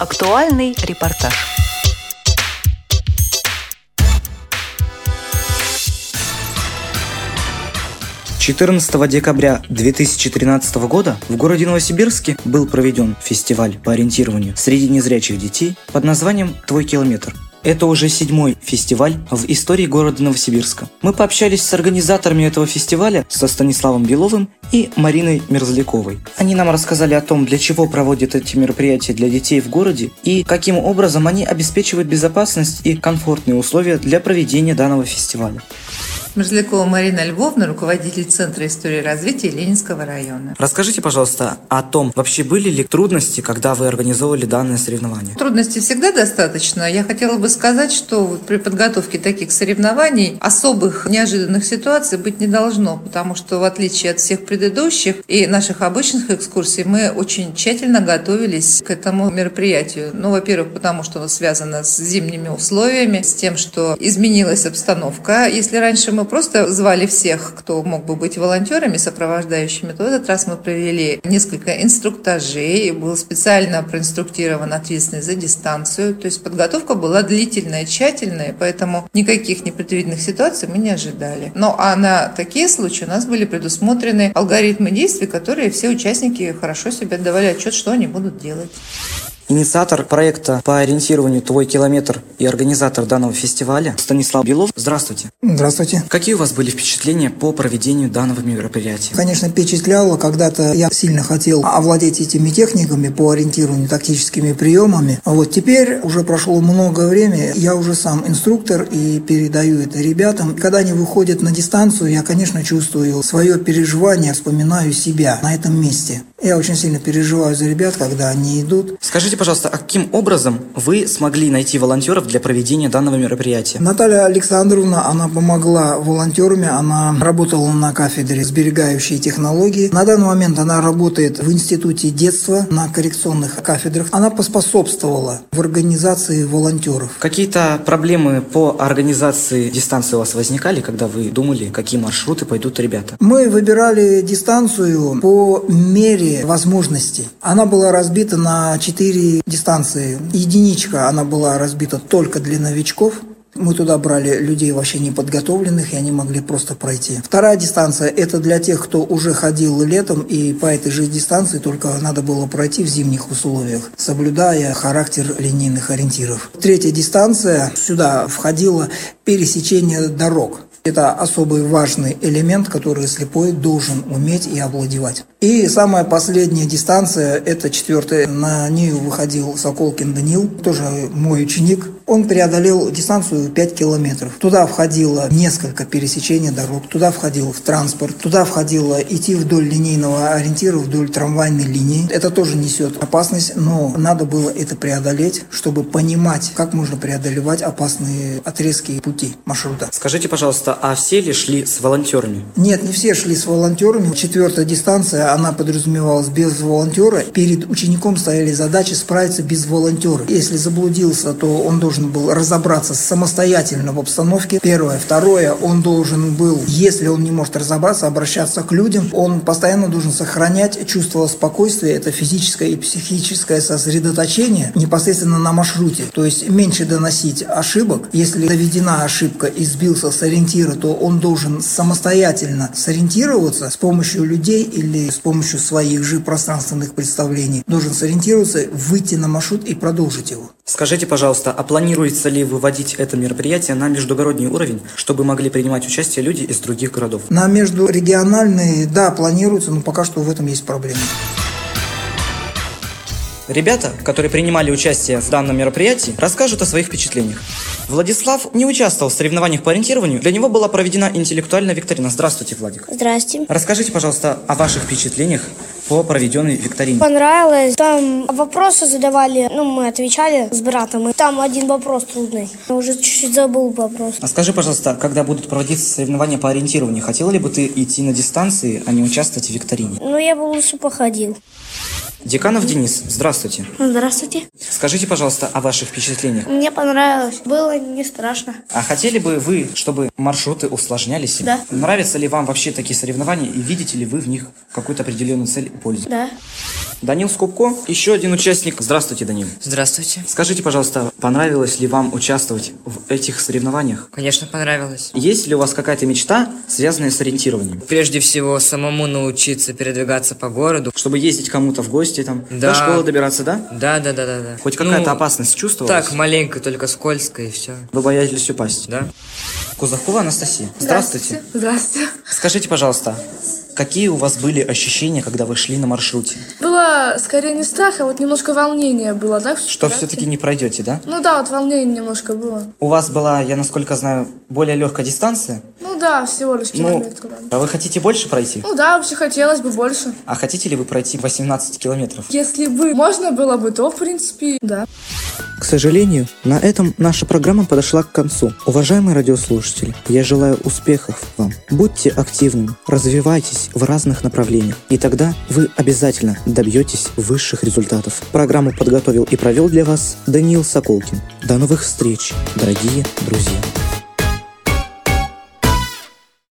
Актуальный репортаж. Четырнадцатого декабря 2013 года в городе Новосибирске был проведен фестиваль по ориентированию среди незрячих детей под названием «Твой километр». Это уже седьмой фестиваль в истории города Новосибирска. Мы пообщались с организаторами этого фестиваля, со Станиславом Беловым и Мариной Мерзляковой. Они нам рассказали о том, для чего проводят эти мероприятия для детей в городе и каким образом они обеспечивают безопасность и комфортные условия для проведения данного фестиваля. Мерзлякова Марина Львовна, руководитель Центра истории развития Ленинского района. Расскажите, пожалуйста, о том, вообще были ли трудности, когда вы организовывали данное соревнование? Трудностей всегда достаточно. Я хотела бы сказать, что при подготовке таких соревнований особых неожиданных ситуаций быть не должно, потому что в отличие от всех предыдущих и наших обычных экскурсий, мы очень тщательно готовились к этому мероприятию. Ну, во-первых, потому что оно связано с зимними условиями, с тем, что изменилась обстановка. Если раньше мы просто звали всех, кто мог бы быть волонтерами, сопровождающими, то в этот раз мы провели несколько инструктажей, был специально проинструктирован ответственный за дистанцию, то есть подготовка была длительная, тщательная, поэтому никаких непредвиденных ситуаций мы не ожидали. Но а на такие случаи у нас были предусмотрены алгоритмы действий, которые все участники хорошо себе отдавали отчет, что они будут делать. Инициатор проекта по ориентированию «Твой километр» и организатор данного фестиваля Станислав Белов. Здравствуйте. Здравствуйте. Какие у вас были впечатления по проведению данного мероприятия? Конечно, впечатляло. Когда-то я сильно хотел овладеть этими техниками по ориентированию, тактическими приемами. А вот теперь уже прошло много времени, я уже сам инструктор и передаю это ребятам. Когда они выходят на дистанцию, я, конечно, чувствую свое переживание, вспоминаю себя на этом месте. Я очень сильно переживаю за ребят, когда они идут. Скажите, пожалуйста, а каким образом вы смогли найти волонтеров для проведения данного мероприятия? Наталья Александровна, она помогла волонтерами, она работала на кафедре сберегающие технологии. На данный момент она работает в Институте детства на коррекционных кафедрах. Она поспособствовала в организации волонтеров. Какие-то проблемы по организации дистанции у вас возникали, когда вы думали, какие маршруты пойдут ребята? Мы выбирали дистанцию по мере возможностей. Она была разбита на четыре дистанции. Единичка, она была разбита только для новичков. Мы туда брали людей вообще неподготовленных, и они могли просто пройти. Вторая дистанция – это для тех, кто уже ходил летом, и по этой же дистанции только надо было пройти в зимних условиях, соблюдая характер линейных ориентиров. Третья дистанция – сюда входило пересечение дорог. Это особый важный элемент, который слепой должен уметь и овладевать. И самая последняя дистанция, это четвертая, на нее выходил Соколкин Данил, тоже мой ученик. Он преодолел дистанцию 5 километров. Туда входило несколько пересечений дорог, туда входил в транспорт, туда входило идти вдоль линейного ориентира, вдоль трамвайной линии. Это тоже несет опасность, но надо было это преодолеть, чтобы понимать, как можно преодолевать опасные отрезки пути маршрута. Скажите, пожалуйста, пожалуйста, а все ли шли с волонтерами? Нет, не все шли с волонтерами. Четвертая дистанция, она подразумевалась без волонтера. Перед учеником стояли задачи справиться без волонтера. Если заблудился, то он должен был разобраться самостоятельно в обстановке. Первое. Второе, он должен был, если он не может разобраться, обращаться к людям. Он постоянно должен сохранять чувство спокойствия, это физическое и психическое сосредоточение непосредственно на маршруте. То есть меньше доносить ошибок. Если доведена ошибка и сбился с ориентира, то он должен самостоятельно сориентироваться с помощью людей или с помощью своих же пространственных представлений. Должен сориентироваться, выйти на маршрут и продолжить его. Скажите, пожалуйста, а планируется ли выводить это мероприятие на междугородний уровень, чтобы могли принимать участие люди из других городов? На междурегиональный, да, планируется, но пока что в этом есть проблемы. Ребята, которые принимали участие в данном мероприятии, расскажут о своих впечатлениях. Владислав не участвовал в соревнованиях по ориентированию. Для него была проведена интеллектуальная викторина. Здравствуйте, Владик. Здрасте. Расскажите, пожалуйста, о ваших впечатлениях по проведенной викторине. Понравилось. Там вопросы задавали, ну, мы отвечали с братом. И там один вопрос трудный. Я уже чуть-чуть забыл вопрос. А скажи, пожалуйста, когда будут проводиться соревнования по ориентированию, хотела ли бы ты идти на дистанции, а не участвовать в викторине? Ну, я бы лучше походил. Деканов Денис, здравствуйте. Здравствуйте. Скажите, пожалуйста, о ваших впечатлениях. Мне понравилось. Было не страшно. А хотели бы вы, чтобы маршруты усложнялись? Да. Нравятся ли вам вообще такие соревнования и видите ли вы в них какую-то определенную цель и пользу? Да. Данил Скупко, еще один участник. Здравствуйте, Данил. Здравствуйте. Скажите, пожалуйста, понравилось ли вам участвовать в этих соревнованиях? Конечно, понравилось. Есть ли у вас какая-то мечта, связанная с ориентированием? Прежде всего, самому научиться передвигаться по городу. Чтобы ездить кому-то в гости, там, Да. до школы добираться, да? Да, да, да, да, да. Хоть какая-то Ну, опасность чувствовалась? Так, маленько, только скользко и все. Вы боялись упасть? Да? Кузакова Анастасия. Здравствуйте. Здравствуйте. Скажите, пожалуйста, какие у вас были ощущения, когда вы шли на маршруте? Было скорее не страх, а вот немножко волнения было, да? Что все-таки не пройдете, да? Ну да, вот волнение немножко было. У вас была, я насколько знаю, более легкая дистанция. Ну да, всего лишь Ну, километр. да. а вы хотите больше пройти? Ну да, вообще хотелось бы больше. А хотите ли вы пройти 18 километров? Если бы можно было бы, то в принципе, да. К сожалению, на этом наша программа подошла к концу. Уважаемые радиослушатели, я желаю успехов вам. Будьте активными, развивайтесь в разных направлениях, и тогда вы обязательно добьетесь высших результатов. Программу подготовил и провел для вас Даниил Соколкин. До новых встреч, дорогие друзья.